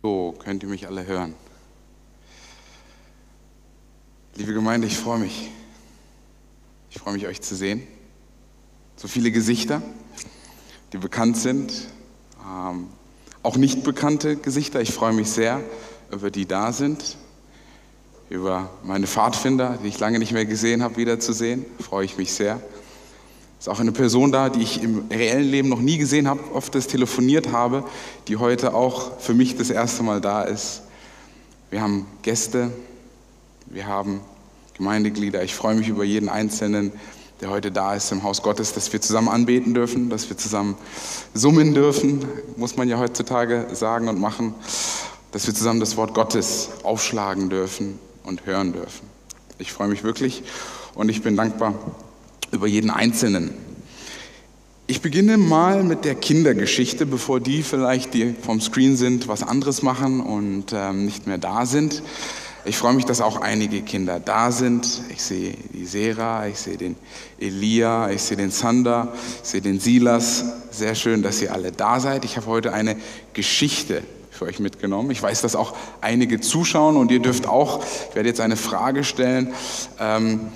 So, könnt ihr mich alle hören? Liebe Gemeinde, ich freue mich. Ich freue mich, euch zu sehen. So viele Gesichter, die bekannt sind, ähm, auch nicht bekannte Gesichter. Ich freue mich sehr über die da sind, über meine Pfadfinder, die ich lange nicht mehr gesehen habe, wiederzusehen. Freue ich mich sehr. Ist auch eine Person da, die ich im reellen Leben noch nie gesehen habe, oft das telefoniert habe, die heute auch für mich das erste Mal da ist. Wir haben Gäste, wir haben Gemeindeglieder. Ich freue mich über jeden Einzelnen, der heute da ist im Haus Gottes, dass wir zusammen anbeten dürfen, dass wir zusammen summen dürfen, muss man ja heutzutage sagen und machen, dass wir zusammen das Wort Gottes aufschlagen dürfen und hören dürfen. Ich freue mich wirklich und ich bin dankbar über jeden Einzelnen. Ich beginne mal mit der Kindergeschichte, bevor die vielleicht, die vom Screen sind, was anderes machen und ähm, nicht mehr da sind. Ich freue mich, dass auch einige Kinder da sind. Ich sehe die Sera, ich sehe den Elia, ich sehe den Sander, ich sehe den Silas. Sehr schön, dass ihr alle da seid. Ich habe heute eine Geschichte für euch mitgenommen. Ich weiß, dass auch einige zuschauen und ihr dürft auch, ich werde jetzt eine Frage stellen, ähm,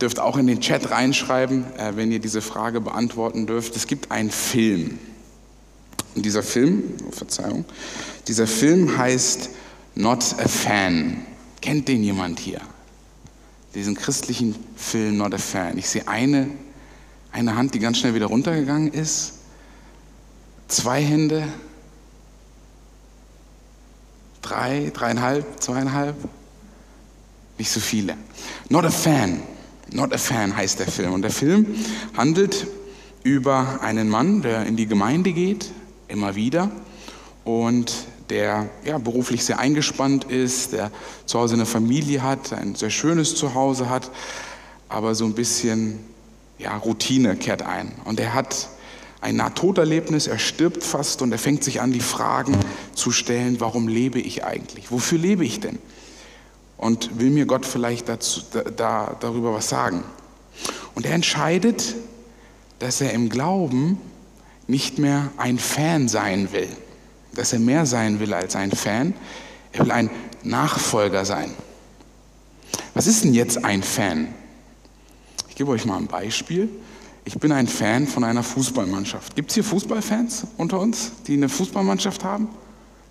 dürft auch in den Chat reinschreiben, äh, wenn ihr diese Frage beantworten dürft. Es gibt einen Film. Und dieser Film, oh Verzeihung, dieser Film heißt Not a Fan. Kennt den jemand hier? Diesen christlichen Film Not a Fan. Ich sehe eine, eine Hand, die ganz schnell wieder runtergegangen ist. Zwei Hände. Drei, dreieinhalb, zweieinhalb. Nicht so viele. Not a Fan. Not a Fan heißt der Film. Und der Film handelt über einen Mann, der in die Gemeinde geht, immer wieder, und der ja, beruflich sehr eingespannt ist, der zu Hause eine Familie hat, ein sehr schönes Zuhause hat, aber so ein bisschen ja, Routine kehrt ein. Und er hat ein Nahtoderlebnis, er stirbt fast und er fängt sich an, die Fragen zu stellen, warum lebe ich eigentlich? Wofür lebe ich denn? Und will mir Gott vielleicht dazu, da, darüber was sagen? Und er entscheidet, dass er im Glauben nicht mehr ein Fan sein will dass er mehr sein will als ein Fan. Er will ein Nachfolger sein. Was ist denn jetzt ein Fan? Ich gebe euch mal ein Beispiel. Ich bin ein Fan von einer Fußballmannschaft. Gibt es hier Fußballfans unter uns, die eine Fußballmannschaft haben?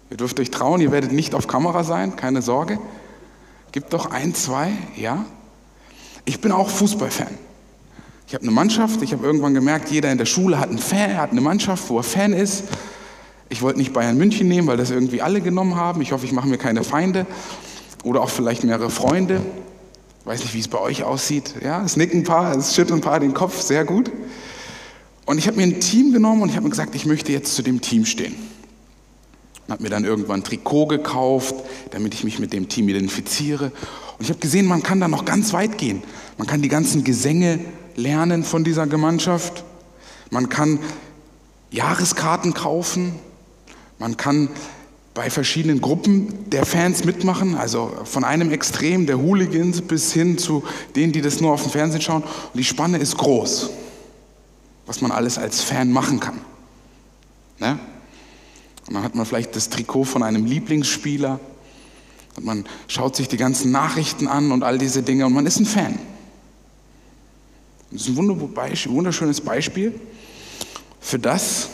Ihr dürft euch trauen, ihr werdet nicht auf Kamera sein, keine Sorge. Gibt doch ein, zwei, ja? Ich bin auch Fußballfan. Ich habe eine Mannschaft, ich habe irgendwann gemerkt, jeder in der Schule hat einen Fan, hat eine Mannschaft, wo er Fan ist. Ich wollte nicht Bayern München nehmen, weil das irgendwie alle genommen haben. Ich hoffe, ich mache mir keine Feinde oder auch vielleicht mehrere Freunde. Weiß nicht, wie es bei euch aussieht. Ja, es nicken ein paar, es schütteln ein paar den Kopf, sehr gut. Und ich habe mir ein Team genommen und ich habe mir gesagt, ich möchte jetzt zu dem Team stehen. Und habe mir dann irgendwann ein Trikot gekauft, damit ich mich mit dem Team identifiziere. Und ich habe gesehen, man kann da noch ganz weit gehen. Man kann die ganzen Gesänge lernen von dieser Gemeinschaft. Man kann Jahreskarten kaufen. Man kann bei verschiedenen Gruppen der Fans mitmachen, also von einem Extrem der Hooligans bis hin zu denen, die das nur auf dem Fernsehen schauen. Und die Spanne ist groß, was man alles als Fan machen kann. Ne? Und dann hat man vielleicht das Trikot von einem Lieblingsspieler und man schaut sich die ganzen Nachrichten an und all diese Dinge und man ist ein Fan. Das ist ein wunderschönes Beispiel für das,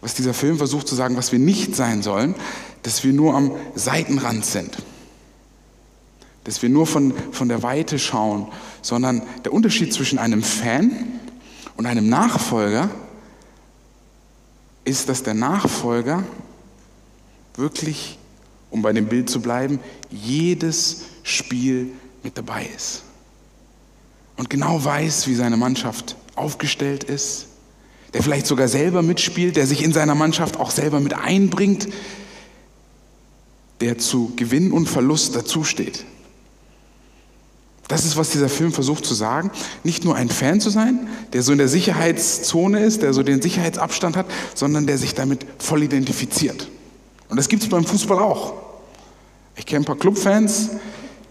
was dieser Film versucht zu sagen, was wir nicht sein sollen, dass wir nur am Seitenrand sind. Dass wir nur von, von der Weite schauen, sondern der Unterschied zwischen einem Fan und einem Nachfolger ist, dass der Nachfolger wirklich, um bei dem Bild zu bleiben, jedes Spiel mit dabei ist. Und genau weiß, wie seine Mannschaft aufgestellt ist, der vielleicht sogar selber mitspielt, der sich in seiner Mannschaft auch selber mit einbringt, der zu Gewinn und Verlust dazusteht. Das ist, was dieser Film versucht zu sagen. Nicht nur ein Fan zu sein, der so in der Sicherheitszone ist, der so den Sicherheitsabstand hat, sondern der sich damit voll identifiziert. Und das gibt es beim Fußball auch. Ich kenne ein paar Clubfans,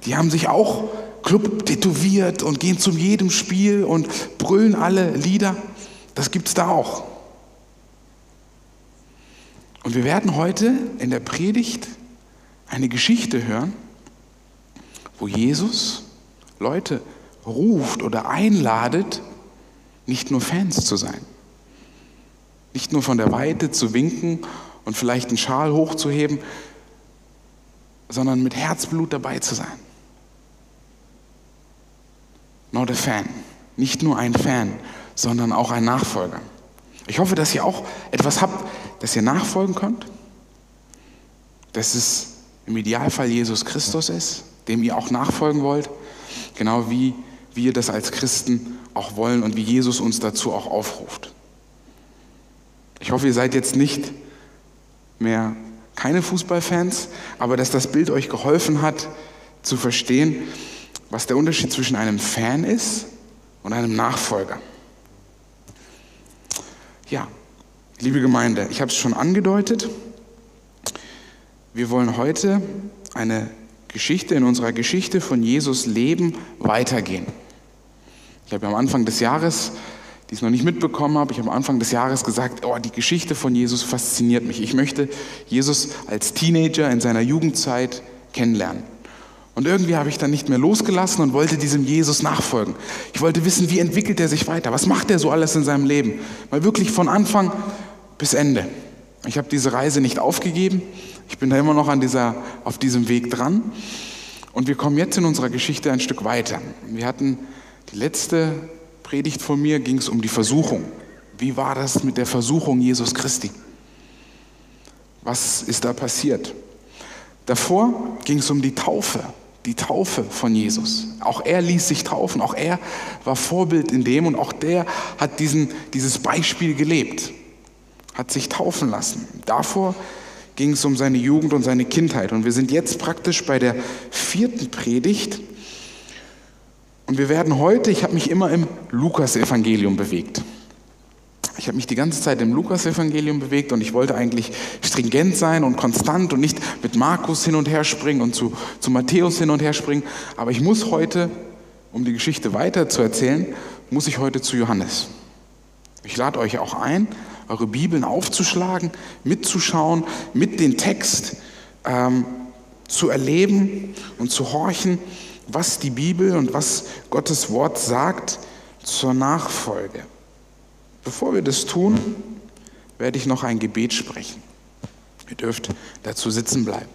die haben sich auch Club tätowiert und gehen zu jedem Spiel und brüllen alle Lieder. Das gibt es da auch. Und wir werden heute in der Predigt eine Geschichte hören, wo Jesus Leute ruft oder einladet, nicht nur Fans zu sein, nicht nur von der Weite zu winken und vielleicht einen Schal hochzuheben, sondern mit Herzblut dabei zu sein. Not a fan. Nicht nur ein Fan, sondern auch ein Nachfolger. Ich hoffe, dass ihr auch etwas habt, das ihr nachfolgen könnt. Dass es im Idealfall Jesus Christus ist, dem ihr auch nachfolgen wollt. Genau wie wir das als Christen auch wollen und wie Jesus uns dazu auch aufruft. Ich hoffe, ihr seid jetzt nicht mehr keine Fußballfans, aber dass das Bild euch geholfen hat zu verstehen, was der Unterschied zwischen einem Fan ist und einem Nachfolger. Ja, liebe Gemeinde, ich habe es schon angedeutet. Wir wollen heute eine Geschichte in unserer Geschichte von Jesus Leben weitergehen. Ich habe am Anfang des Jahres, die es noch nicht mitbekommen habe, ich habe am Anfang des Jahres gesagt, oh, die Geschichte von Jesus fasziniert mich. Ich möchte Jesus als Teenager in seiner Jugendzeit kennenlernen. Und irgendwie habe ich dann nicht mehr losgelassen und wollte diesem Jesus nachfolgen. Ich wollte wissen, wie entwickelt er sich weiter? Was macht er so alles in seinem Leben? Mal wirklich von Anfang bis Ende. Ich habe diese Reise nicht aufgegeben. Ich bin da immer noch an dieser, auf diesem Weg dran. Und wir kommen jetzt in unserer Geschichte ein Stück weiter. Wir hatten die letzte Predigt von mir, ging es um die Versuchung. Wie war das mit der Versuchung Jesus Christi? Was ist da passiert? Davor ging es um die Taufe die Taufe von Jesus. Auch er ließ sich taufen, auch er war Vorbild in dem und auch der hat diesen, dieses Beispiel gelebt, hat sich taufen lassen. Davor ging es um seine Jugend und seine Kindheit und wir sind jetzt praktisch bei der vierten Predigt und wir werden heute, ich habe mich immer im Lukas-Evangelium bewegt. Ich habe mich die ganze Zeit im Lukas-Evangelium bewegt und ich wollte eigentlich stringent sein und konstant und nicht mit Markus hin und her springen und zu, zu Matthäus hin und her springen. Aber ich muss heute, um die Geschichte weiter zu erzählen, muss ich heute zu Johannes. Ich lade euch auch ein, eure Bibeln aufzuschlagen, mitzuschauen, mit dem Text ähm, zu erleben und zu horchen, was die Bibel und was Gottes Wort sagt zur Nachfolge. Bevor wir das tun, werde ich noch ein Gebet sprechen. Ihr dürft dazu sitzen bleiben.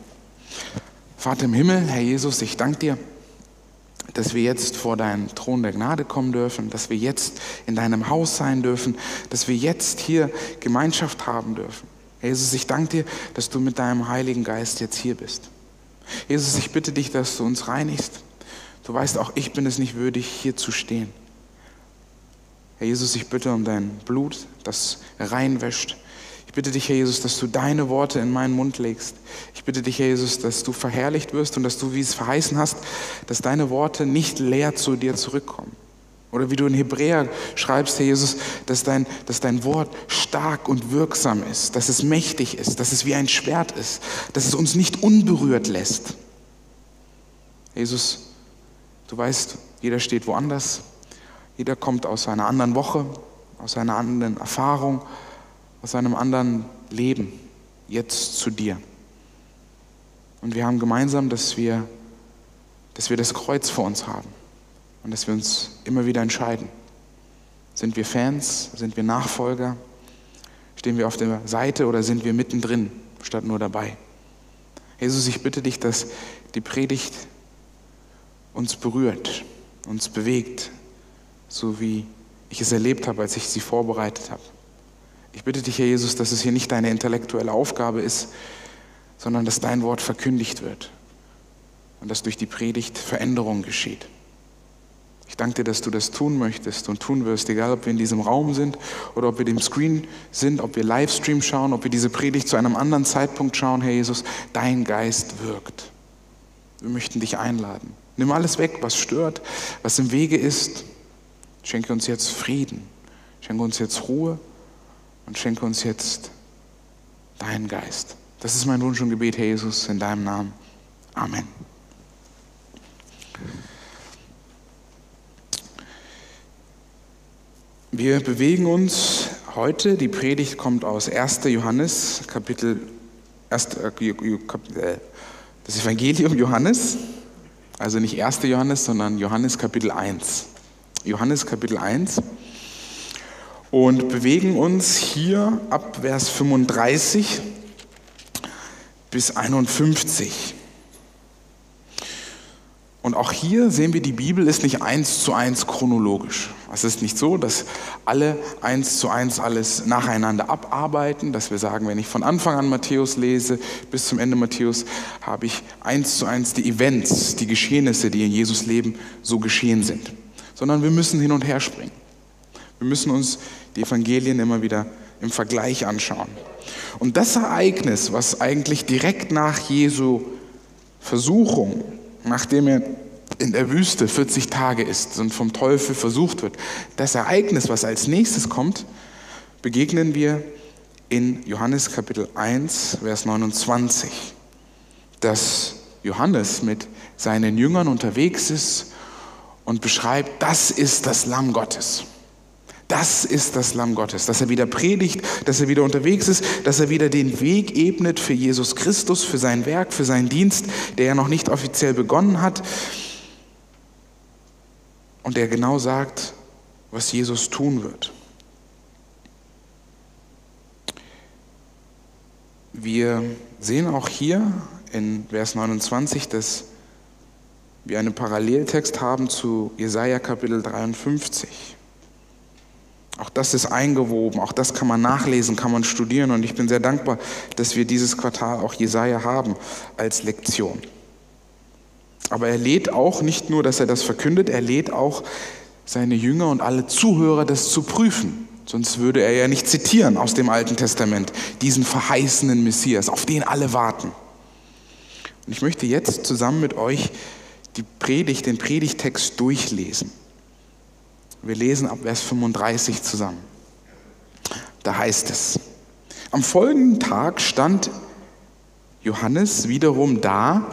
Vater im Himmel, Herr Jesus, ich danke dir, dass wir jetzt vor deinen Thron der Gnade kommen dürfen, dass wir jetzt in deinem Haus sein dürfen, dass wir jetzt hier Gemeinschaft haben dürfen. Jesus, ich danke dir, dass du mit deinem Heiligen Geist jetzt hier bist. Jesus, ich bitte dich, dass du uns reinigst. Du weißt, auch ich bin es nicht würdig, hier zu stehen. Herr Jesus, ich bitte um dein Blut, das reinwäscht. Ich bitte dich, Herr Jesus, dass du deine Worte in meinen Mund legst. Ich bitte dich, Herr Jesus, dass du verherrlicht wirst und dass du, wie es verheißen hast, dass deine Worte nicht leer zu dir zurückkommen. Oder wie du in Hebräer schreibst, Herr Jesus, dass dein, dass dein Wort stark und wirksam ist, dass es mächtig ist, dass es wie ein Schwert ist, dass es uns nicht unberührt lässt. Jesus, du weißt, jeder steht woanders, jeder kommt aus einer anderen Woche, aus einer anderen Erfahrung, aus einem anderen Leben jetzt zu dir. Und wir haben gemeinsam, dass wir, dass wir das Kreuz vor uns haben und dass wir uns immer wieder entscheiden. Sind wir Fans? Sind wir Nachfolger? Stehen wir auf der Seite oder sind wir mittendrin statt nur dabei? Jesus, ich bitte dich, dass die Predigt uns berührt, uns bewegt, so wie ich es erlebt habe, als ich sie vorbereitet habe. Ich bitte dich, Herr Jesus, dass es hier nicht deine intellektuelle Aufgabe ist, sondern dass dein Wort verkündigt wird und dass durch die Predigt Veränderung geschieht. Ich danke dir, dass du das tun möchtest und tun wirst, egal ob wir in diesem Raum sind oder ob wir dem Screen sind, ob wir Livestream schauen, ob wir diese Predigt zu einem anderen Zeitpunkt schauen, Herr Jesus, dein Geist wirkt. Wir möchten dich einladen. Nimm alles weg, was stört, was im Wege ist Schenke uns jetzt Frieden, schenke uns jetzt Ruhe und schenke uns jetzt deinen Geist. Das ist mein Wunsch und Gebet, Herr Jesus, in deinem Namen. Amen. Wir bewegen uns heute, die Predigt kommt aus 1. Johannes, Kapitel, 1, äh, das Evangelium Johannes, also nicht 1. Johannes, sondern Johannes Kapitel 1. Johannes Kapitel 1 und bewegen uns hier ab Vers 35 bis 51. Und auch hier sehen wir, die Bibel ist nicht eins zu eins chronologisch. Es ist nicht so, dass alle eins zu eins alles nacheinander abarbeiten, dass wir sagen, wenn ich von Anfang an Matthäus lese bis zum Ende Matthäus, habe ich eins zu eins die Events, die Geschehnisse, die in Jesus Leben so geschehen sind. Sondern wir müssen hin und her springen. Wir müssen uns die Evangelien immer wieder im Vergleich anschauen. Und das Ereignis, was eigentlich direkt nach Jesu Versuchung nachdem er in der Wüste 40 Tage ist und vom Teufel versucht wird, das Ereignis, was als nächstes kommt, begegnen wir in Johannes Kapitel 1, Vers 29, dass Johannes mit seinen Jüngern unterwegs ist und beschreibt, das ist das Lamm Gottes. Das ist das Lamm Gottes, dass er wieder predigt, dass er wieder unterwegs ist, dass er wieder den Weg ebnet für Jesus Christus, für sein Werk, für seinen Dienst, der ja noch nicht offiziell begonnen hat und der genau sagt, was Jesus tun wird. Wir sehen auch hier in Vers 29, dass wir einen Paralleltext haben zu Jesaja Kapitel 53. Auch das ist eingewoben, auch das kann man nachlesen, kann man studieren und ich bin sehr dankbar, dass wir dieses Quartal auch Jesaja haben als Lektion. Aber er lädt auch nicht nur, dass er das verkündet, er lädt auch seine Jünger und alle Zuhörer, das zu prüfen. Sonst würde er ja nicht zitieren aus dem Alten Testament, diesen verheißenen Messias, auf den alle warten. Und ich möchte jetzt zusammen mit euch die Predigt, den Predigtext durchlesen. Wir lesen ab Vers 35 zusammen. Da heißt es, am folgenden Tag stand Johannes wiederum da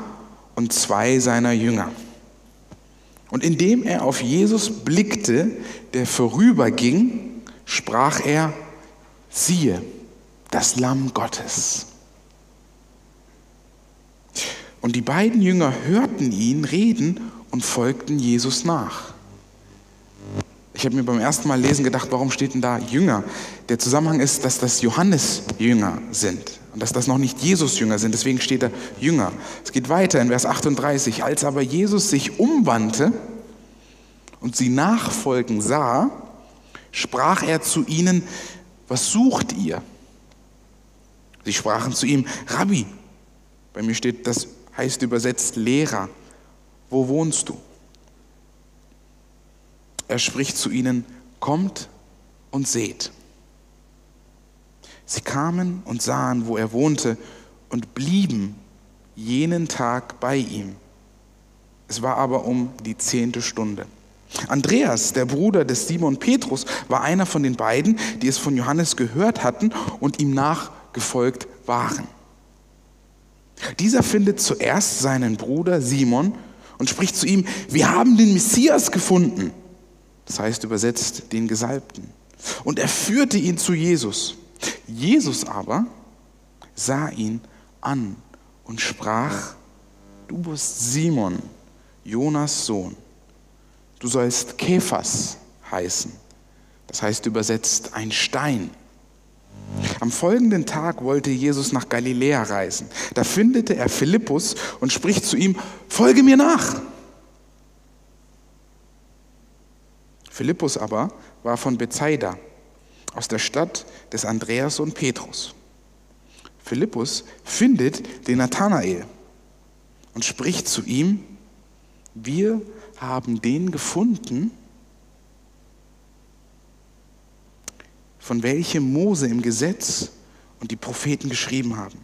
und zwei seiner Jünger. Und indem er auf Jesus blickte, der vorüberging, sprach er, siehe, das Lamm Gottes. Und die beiden Jünger hörten ihn reden und folgten Jesus nach. Ich habe mir beim ersten Mal lesen gedacht, warum steht denn da Jünger? Der Zusammenhang ist, dass das Johannes-Jünger sind und dass das noch nicht Jesus-Jünger sind. Deswegen steht da Jünger. Es geht weiter in Vers 38. Als aber Jesus sich umwandte und sie nachfolgen sah, sprach er zu ihnen, was sucht ihr? Sie sprachen zu ihm, Rabbi, bei mir steht, das heißt übersetzt Lehrer, wo wohnst du? Er spricht zu ihnen, kommt und seht. Sie kamen und sahen, wo er wohnte, und blieben jenen Tag bei ihm. Es war aber um die zehnte Stunde. Andreas, der Bruder des Simon Petrus, war einer von den beiden, die es von Johannes gehört hatten und ihm nachgefolgt waren. Dieser findet zuerst seinen Bruder Simon und spricht zu ihm, wir haben den Messias gefunden. Das heißt übersetzt den Gesalbten. Und er führte ihn zu Jesus. Jesus aber sah ihn an und sprach, du bist Simon, Jonas Sohn. Du sollst Kephas heißen. Das heißt übersetzt ein Stein. Am folgenden Tag wollte Jesus nach Galiläa reisen. Da findete er Philippus und spricht zu ihm, folge mir nach. Philippus aber war von Bethsaida, aus der Stadt des Andreas und Petrus. Philippus findet den Nathanael und spricht zu ihm, wir haben den gefunden, von welchem Mose im Gesetz und die Propheten geschrieben haben.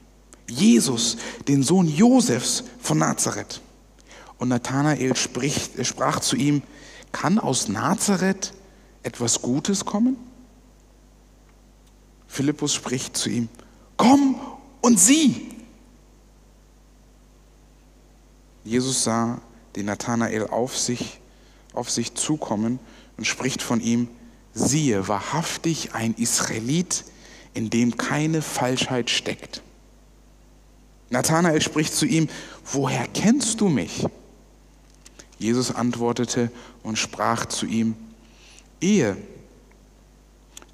Jesus, den Sohn Josefs von Nazareth. Und Nathanael spricht, sprach zu ihm, kann aus Nazareth etwas Gutes kommen? Philippus spricht zu ihm, komm und sieh. Jesus sah den Nathanael auf sich, auf sich zukommen und spricht von ihm, siehe, wahrhaftig ein Israelit, in dem keine Falschheit steckt. Nathanael spricht zu ihm, woher kennst du mich? Jesus antwortete und sprach zu ihm, ehe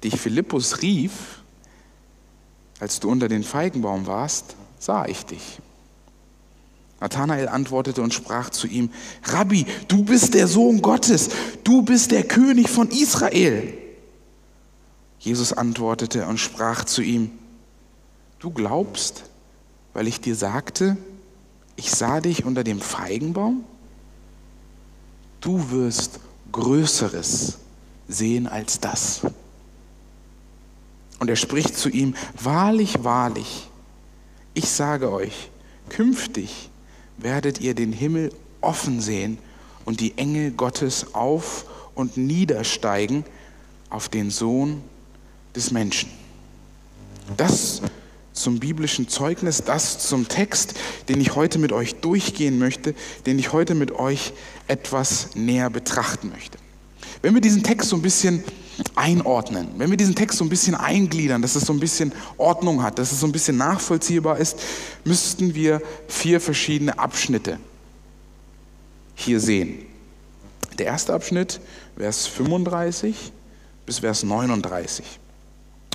dich Philippus rief, als du unter den Feigenbaum warst, sah ich dich. Nathanael antwortete und sprach zu ihm, Rabbi, du bist der Sohn Gottes, du bist der König von Israel. Jesus antwortete und sprach zu ihm, du glaubst, weil ich dir sagte, ich sah dich unter dem Feigenbaum? Du wirst Größeres sehen als das. Und er spricht zu ihm, wahrlich, wahrlich, ich sage euch, künftig werdet ihr den Himmel offen sehen und die Engel Gottes auf und niedersteigen auf den Sohn des Menschen. Das zum biblischen Zeugnis, das zum Text, den ich heute mit euch durchgehen möchte, den ich heute mit euch etwas näher betrachten möchte. Wenn wir diesen Text so ein bisschen einordnen, wenn wir diesen Text so ein bisschen eingliedern, dass es so ein bisschen Ordnung hat, dass es so ein bisschen nachvollziehbar ist, müssten wir vier verschiedene Abschnitte hier sehen. Der erste Abschnitt, Vers 35 bis Vers 39.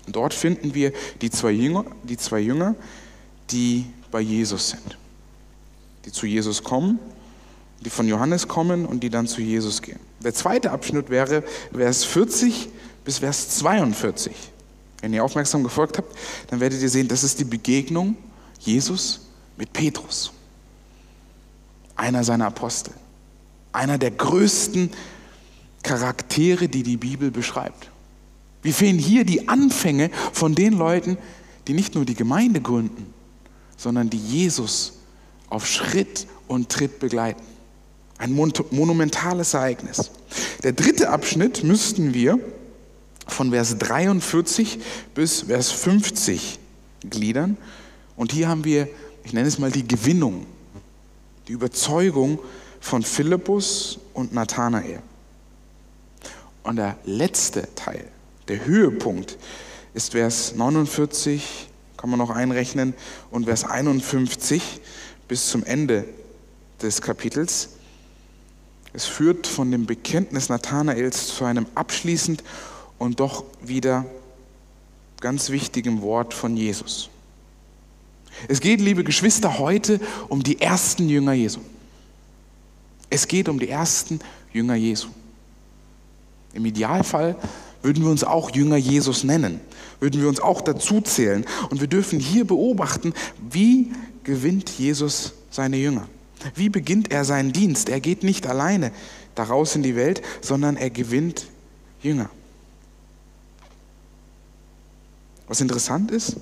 Dort finden wir die zwei Jünger, die, zwei Jünger, die bei Jesus sind, die zu Jesus kommen, die von Johannes kommen und die dann zu Jesus gehen. Der zweite Abschnitt wäre Vers 40 bis Vers 42. Wenn ihr aufmerksam gefolgt habt, dann werdet ihr sehen, das ist die Begegnung Jesus mit Petrus, einer seiner Apostel, einer der größten Charaktere, die die Bibel beschreibt. Wir sehen hier die Anfänge von den Leuten, die nicht nur die Gemeinde gründen, sondern die Jesus auf Schritt und Tritt begleiten. Ein monumentales Ereignis. Der dritte Abschnitt müssten wir von Vers 43 bis Vers 50 gliedern. Und hier haben wir, ich nenne es mal die Gewinnung, die Überzeugung von Philippus und Nathanael. Und der letzte Teil, der Höhepunkt, ist Vers 49, kann man noch einrechnen, und Vers 51 bis zum Ende des Kapitels. Es führt von dem Bekenntnis Nathanaels zu einem abschließend und doch wieder ganz wichtigen Wort von Jesus. Es geht, liebe Geschwister, heute um die ersten Jünger Jesu. Es geht um die ersten Jünger Jesu. Im Idealfall würden wir uns auch Jünger Jesus nennen, würden wir uns auch dazu zählen. Und wir dürfen hier beobachten, wie gewinnt Jesus seine Jünger. Wie beginnt er seinen Dienst? Er geht nicht alleine daraus in die Welt, sondern er gewinnt Jünger. Was interessant ist,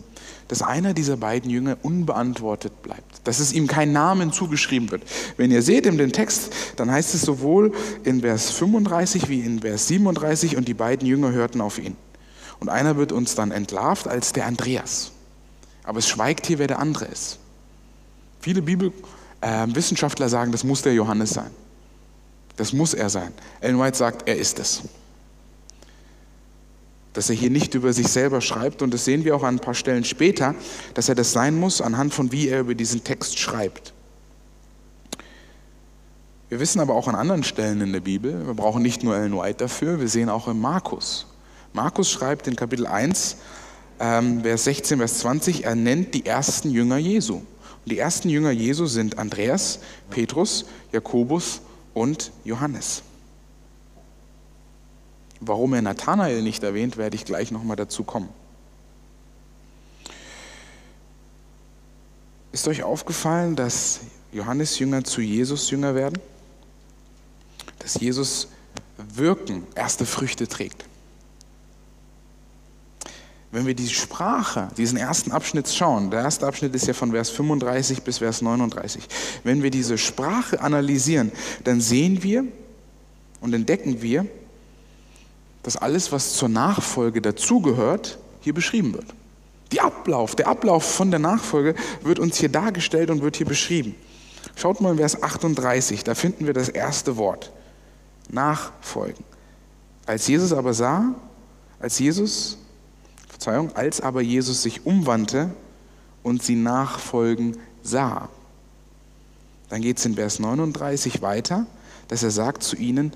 dass einer dieser beiden Jünger unbeantwortet bleibt, dass es ihm kein Namen zugeschrieben wird. Wenn ihr seht in dem Text, dann heißt es sowohl in Vers 35 wie in Vers 37 und die beiden Jünger hörten auf ihn. Und einer wird uns dann entlarvt als der Andreas. Aber es schweigt hier, wer der andere ist. Viele Bibel, äh, Wissenschaftler sagen, das muss der Johannes sein. Das muss er sein. Ellen White sagt, er ist es. Dass er hier nicht über sich selber schreibt, und das sehen wir auch an ein paar Stellen später, dass er das sein muss, anhand von wie er über diesen Text schreibt. Wir wissen aber auch an anderen Stellen in der Bibel, wir brauchen nicht nur Ellen White dafür, wir sehen auch in Markus. Markus schreibt in Kapitel 1, ähm, Vers 16, Vers 20, er nennt die ersten Jünger Jesu. Und die ersten Jünger Jesu sind Andreas, Petrus, Jakobus und Johannes. Warum er Nathanael nicht erwähnt, werde ich gleich nochmal dazu kommen. Ist euch aufgefallen, dass Johannes Jünger zu Jesus Jünger werden? Dass Jesus Wirken erste Früchte trägt. Wenn wir die Sprache, diesen ersten Abschnitt schauen, der erste Abschnitt ist ja von Vers 35 bis Vers 39, wenn wir diese Sprache analysieren, dann sehen wir und entdecken wir, dass alles, was zur Nachfolge dazugehört, hier beschrieben wird. Die Ablauf, der Ablauf von der Nachfolge wird uns hier dargestellt und wird hier beschrieben. Schaut mal in Vers 38, da finden wir das erste Wort. Nachfolgen. Als Jesus aber sah, Als Jesus, Verzeihung, als aber Jesus sich umwandte und sie nachfolgen sah. Dann geht es in Vers 39 weiter, dass er sagt zu ihnen,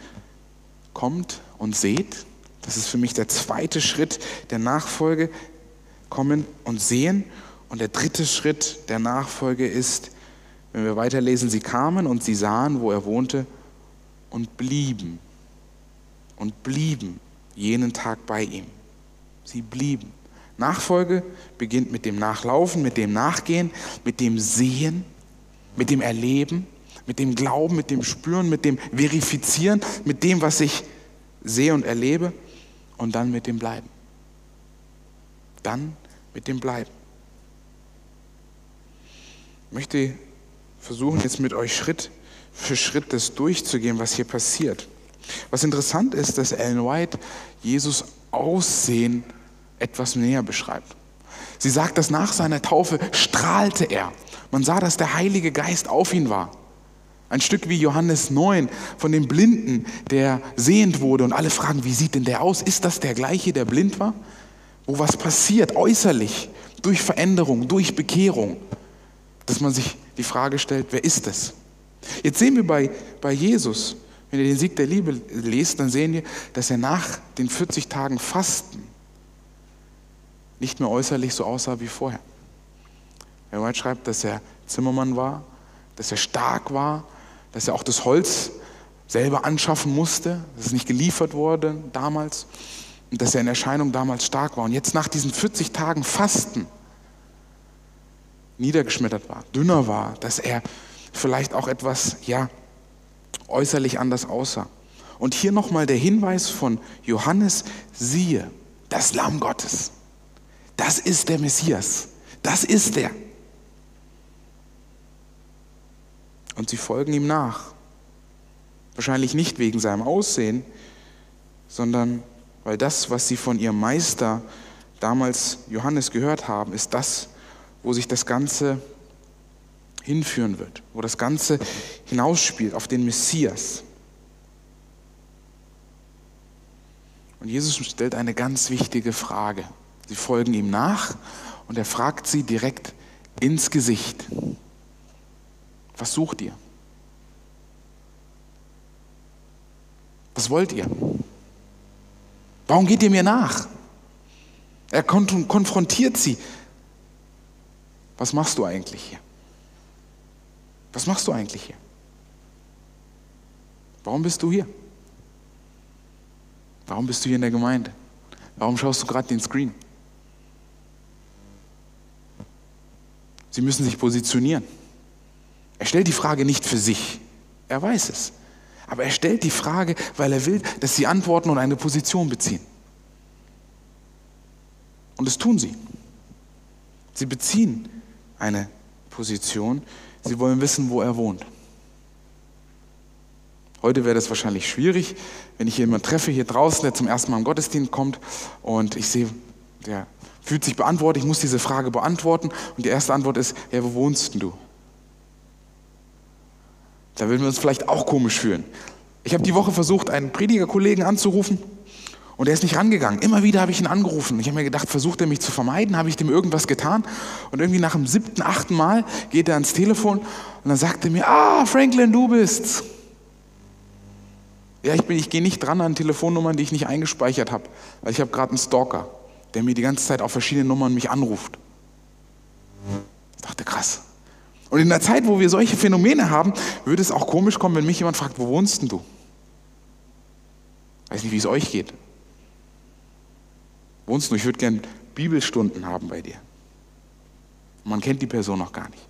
kommt und seht. Das ist für mich der zweite Schritt der Nachfolge, kommen und sehen. Und der dritte Schritt der Nachfolge ist, wenn wir weiterlesen, sie kamen und sie sahen, wo er wohnte und blieben. Und blieben jenen Tag bei ihm. Sie blieben. Nachfolge beginnt mit dem Nachlaufen, mit dem Nachgehen, mit dem Sehen, mit dem Erleben, mit dem Glauben, mit dem Spüren, mit dem Verifizieren, mit dem, was ich sehe und erlebe und dann mit dem Bleiben. Dann mit dem Bleiben. Ich möchte versuchen, jetzt mit euch Schritt für Schritt das durchzugehen, was hier passiert. Was interessant ist, dass Ellen White Jesus Aussehen etwas näher beschreibt. Sie sagt, dass nach seiner Taufe strahlte er. Man sah, dass der Heilige Geist auf ihn war. Ein Stück wie Johannes 9 von dem Blinden, der sehend wurde und alle fragen, wie sieht denn der aus? Ist das der gleiche, der blind war? Wo was passiert äußerlich durch Veränderung, durch Bekehrung, dass man sich die Frage stellt, wer ist es? Jetzt sehen wir bei, bei Jesus, wenn ihr den Sieg der Liebe lest, dann sehen wir, dass er nach den 40 Tagen Fasten nicht mehr äußerlich so aussah wie vorher. Herr White schreibt, dass er Zimmermann war, dass er stark war, dass er auch das Holz selber anschaffen musste, dass es nicht geliefert wurde damals und dass er in Erscheinung damals stark war. Und jetzt nach diesen 40 Tagen Fasten niedergeschmettert war, dünner war, dass er vielleicht auch etwas, ja, äußerlich anders aussah. Und hier nochmal der Hinweis von Johannes, siehe, das Lamm Gottes. Das ist der Messias. Das ist er. Und sie folgen ihm nach. Wahrscheinlich nicht wegen seinem Aussehen, sondern weil das, was sie von ihrem Meister damals Johannes gehört haben, ist das, wo sich das Ganze hinführen wird, wo das Ganze hinausspielt auf den Messias. Und Jesus stellt eine ganz wichtige Frage. Sie folgen ihm nach und er fragt sie direkt ins Gesicht. Was sucht ihr? Was wollt ihr? Warum geht ihr mir nach? Er konfrontiert sie. Was machst du eigentlich hier? Was machst du eigentlich hier? Warum bist du hier? Warum bist du hier in der Gemeinde? Warum schaust du gerade den Screen? Sie müssen sich positionieren. Er stellt die Frage nicht für sich, er weiß es. Aber er stellt die Frage, weil er will, dass sie antworten und eine Position beziehen. Und das tun sie. Sie beziehen eine Position. Sie wollen wissen, wo er wohnt. Heute wäre das wahrscheinlich schwierig, wenn ich jemanden treffe hier draußen, der zum ersten Mal im Gottesdienst kommt und ich sehe, der fühlt sich beantwortet, ich muss diese Frage beantworten und die erste Antwort ist, ja, wo wohnst du? Da würden wir uns vielleicht auch komisch fühlen. Ich habe die Woche versucht, einen Predigerkollegen anzurufen und er ist nicht rangegangen. Immer wieder habe ich ihn angerufen. Ich habe mir gedacht, versucht er mich zu vermeiden? Habe ich dem irgendwas getan? Und irgendwie nach dem siebten, achten Mal geht er ans Telefon und dann sagt er mir, ah, Franklin, du bist's. Ja, ich, ich gehe nicht dran an Telefonnummern, die ich nicht eingespeichert habe, weil ich habe gerade einen Stalker, der mir die ganze Zeit auf verschiedene Nummern mich anruft. Ich dachte, krass. Und in der Zeit, wo wir solche Phänomene haben, würde es auch komisch kommen, wenn mich jemand fragt, wo wohnst denn du? Weiß nicht, wie es euch geht. Wohnst du? Ich würde gerne Bibelstunden haben bei dir. man kennt die Person noch gar nicht.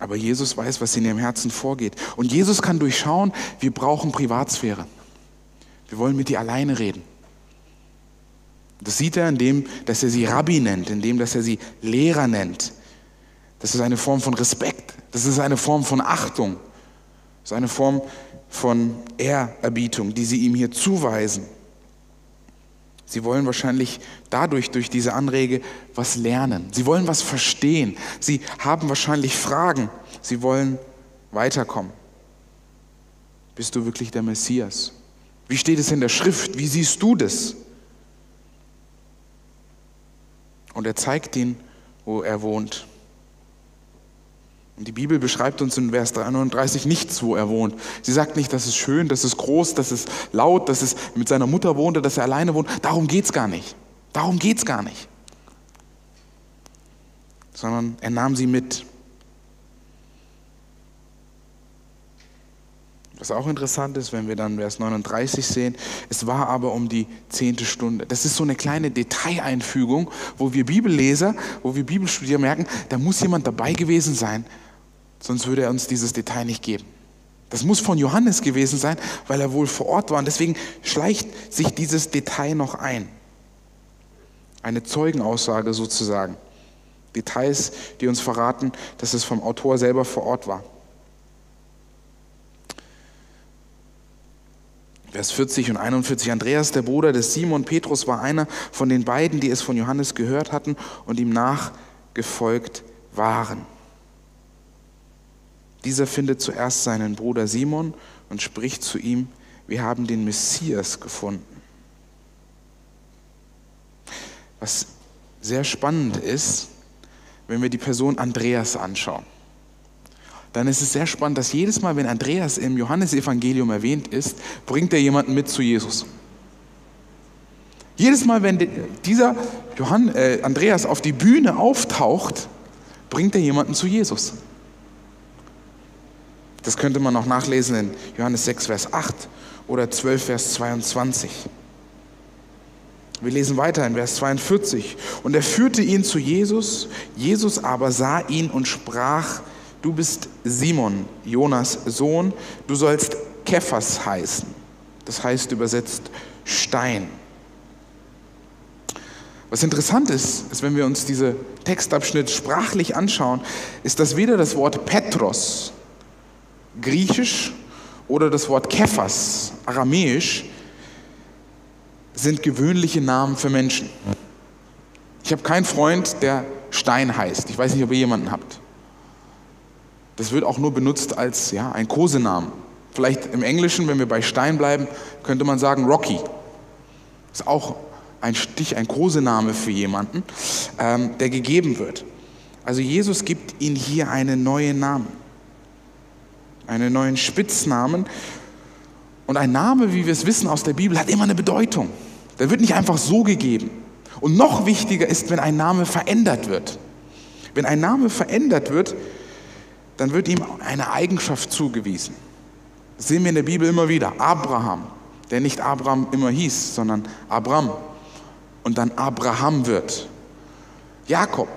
Aber Jesus weiß, was in ihrem Herzen vorgeht. Und Jesus kann durchschauen, wir brauchen Privatsphäre. Wir wollen mit dir alleine reden. Das sieht er, indem dass er sie Rabbi nennt, indem dass er sie Lehrer nennt, das ist eine Form von Respekt. Das ist eine Form von Achtung. Das ist eine Form von Ehrerbietung, die sie ihm hier zuweisen. Sie wollen wahrscheinlich dadurch, durch diese Anrege, was lernen. Sie wollen was verstehen. Sie haben wahrscheinlich Fragen. Sie wollen weiterkommen. Bist du wirklich der Messias? Wie steht es in der Schrift? Wie siehst du das? Und er zeigt ihn, wo er wohnt. Und die Bibel beschreibt uns in Vers 39 nichts, wo er wohnt. Sie sagt nicht, dass es schön, dass es groß, dass es laut, dass es mit seiner Mutter wohnt oder dass er alleine wohnt. Darum geht es gar nicht. Darum geht es gar nicht. Sondern er nahm sie mit. Was auch interessant ist, wenn wir dann Vers 39 sehen, es war aber um die zehnte Stunde. Das ist so eine kleine Detaileinfügung, wo wir Bibelleser, wo wir Bibelstudier merken, da muss jemand dabei gewesen sein, sonst würde er uns dieses Detail nicht geben. Das muss von Johannes gewesen sein, weil er wohl vor Ort war. Und deswegen schleicht sich dieses Detail noch ein. Eine Zeugenaussage sozusagen. Details, die uns verraten, dass es vom Autor selber vor Ort war. Vers 40 und 41. Andreas, der Bruder des Simon Petrus, war einer von den beiden, die es von Johannes gehört hatten und ihm nachgefolgt waren. Dieser findet zuerst seinen Bruder Simon und spricht zu ihm, wir haben den Messias gefunden. Was sehr spannend ist, wenn wir die Person Andreas anschauen dann ist es sehr spannend, dass jedes Mal, wenn Andreas im Johannesevangelium erwähnt ist, bringt er jemanden mit zu Jesus. Jedes Mal, wenn dieser Johann, äh, Andreas auf die Bühne auftaucht, bringt er jemanden zu Jesus. Das könnte man auch nachlesen in Johannes 6, Vers 8 oder 12, Vers 22. Wir lesen weiter in Vers 42. Und er führte ihn zu Jesus. Jesus aber sah ihn und sprach du bist Simon, Jonas Sohn, du sollst Kephas heißen. Das heißt übersetzt Stein. Was interessant ist, ist, wenn wir uns diese Textabschnitt sprachlich anschauen, ist, dass weder das Wort Petros, griechisch, oder das Wort Kephas, aramäisch, sind gewöhnliche Namen für Menschen. Ich habe keinen Freund, der Stein heißt. Ich weiß nicht, ob ihr jemanden habt. Das wird auch nur benutzt als ja, ein Kosenamen. Vielleicht im Englischen, wenn wir bei Stein bleiben, könnte man sagen Rocky. Ist auch ein Stich, ein Kosename für jemanden, ähm, der gegeben wird. Also Jesus gibt ihnen hier einen neuen Namen, einen neuen Spitznamen. Und ein Name, wie wir es wissen aus der Bibel, hat immer eine Bedeutung. Der wird nicht einfach so gegeben. Und noch wichtiger ist, wenn ein Name verändert wird. Wenn ein Name verändert wird, dann wird ihm eine Eigenschaft zugewiesen. Das sehen wir in der Bibel immer wieder. Abraham, der nicht Abraham immer hieß, sondern Abram und dann Abraham wird. Jakob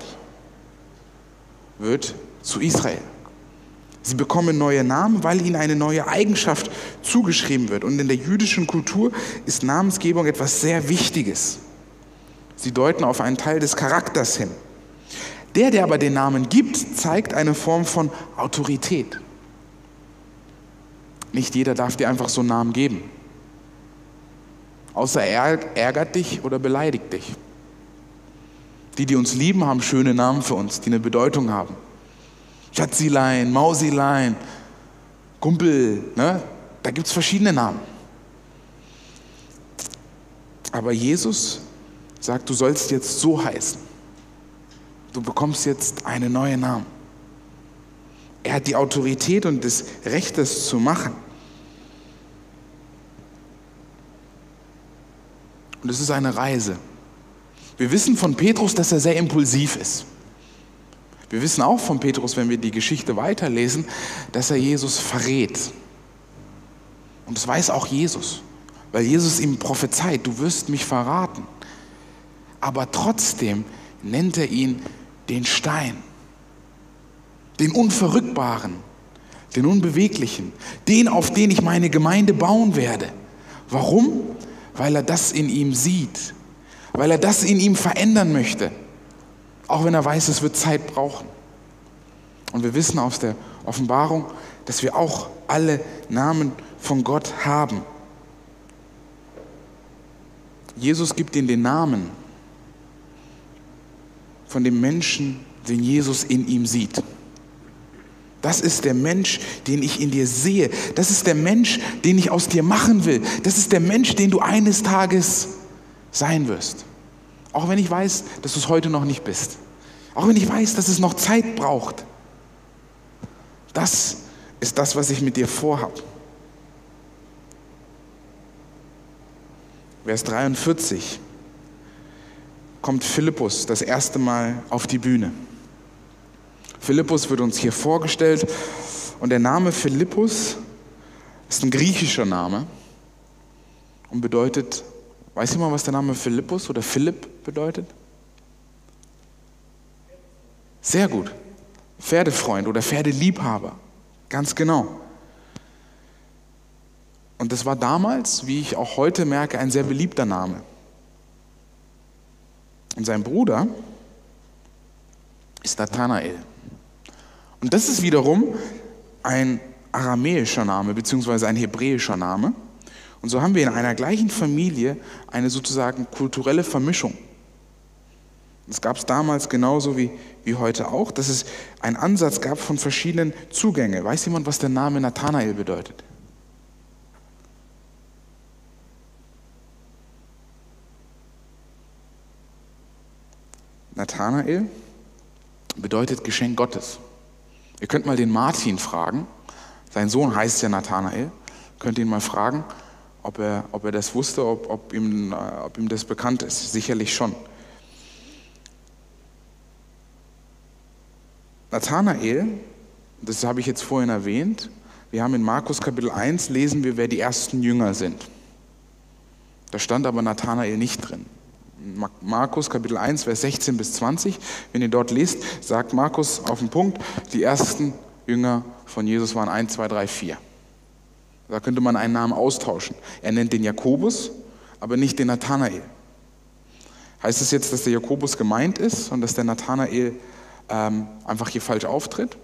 wird zu Israel. Sie bekommen neue Namen, weil ihnen eine neue Eigenschaft zugeschrieben wird. Und in der jüdischen Kultur ist Namensgebung etwas sehr Wichtiges. Sie deuten auf einen Teil des Charakters hin. Der, der aber den Namen gibt, zeigt eine Form von Autorität. Nicht jeder darf dir einfach so einen Namen geben. Außer er ärgert dich oder beleidigt dich. Die, die uns lieben, haben schöne Namen für uns, die eine Bedeutung haben. Schatzilein, Mausilein, Kumpel, ne? da gibt es verschiedene Namen. Aber Jesus sagt, du sollst jetzt so heißen. Du bekommst jetzt einen neuen Namen. Er hat die Autorität und das Recht, das zu machen. Und es ist eine Reise. Wir wissen von Petrus, dass er sehr impulsiv ist. Wir wissen auch von Petrus, wenn wir die Geschichte weiterlesen, dass er Jesus verrät. Und das weiß auch Jesus, weil Jesus ihm prophezeit, du wirst mich verraten. Aber trotzdem nennt er ihn den Stein, den Unverrückbaren, den Unbeweglichen, den, auf den ich meine Gemeinde bauen werde. Warum? Weil er das in ihm sieht, weil er das in ihm verändern möchte, auch wenn er weiß, es wird Zeit brauchen. Und wir wissen aus der Offenbarung, dass wir auch alle Namen von Gott haben. Jesus gibt ihnen den Namen, von dem Menschen, den Jesus in ihm sieht. Das ist der Mensch, den ich in dir sehe. Das ist der Mensch, den ich aus dir machen will. Das ist der Mensch, den du eines Tages sein wirst. Auch wenn ich weiß, dass du es heute noch nicht bist. Auch wenn ich weiß, dass es noch Zeit braucht. Das ist das, was ich mit dir vorhabe. Vers 43 kommt Philippus das erste Mal auf die Bühne. Philippus wird uns hier vorgestellt und der Name Philippus ist ein griechischer Name und bedeutet, weiß jemand, was der Name Philippus oder Philipp bedeutet? Sehr gut. Pferdefreund oder Pferdeliebhaber. Ganz genau. Und das war damals, wie ich auch heute merke, ein sehr beliebter Name. Und sein Bruder ist Nathanael. Und das ist wiederum ein aramäischer Name beziehungsweise ein hebräischer Name. Und so haben wir in einer gleichen Familie eine sozusagen kulturelle Vermischung. Das gab es damals genauso wie, wie heute auch, dass es einen Ansatz gab von verschiedenen Zugängen. Weiß jemand, was der Name Nathanael bedeutet? Nathanael bedeutet Geschenk Gottes. Ihr könnt mal den Martin fragen. Sein Sohn heißt ja Nathanael. Könnt ihn mal fragen, ob er, ob er das wusste, ob, ob, ihm, äh, ob ihm das bekannt ist. Sicherlich schon. Nathanael, das habe ich jetzt vorhin erwähnt, wir haben in Markus Kapitel 1 lesen wir, wer die ersten Jünger sind. Da stand aber Nathanael nicht drin. Markus Kapitel 1, Vers 16 bis 20. Wenn ihr dort lest, sagt Markus auf den Punkt, die ersten Jünger von Jesus waren 1, 2, 3, 4. Da könnte man einen Namen austauschen. Er nennt den Jakobus, aber nicht den Nathanael. Heißt es das jetzt, dass der Jakobus gemeint ist und dass der Nathanael ähm, einfach hier falsch auftritt?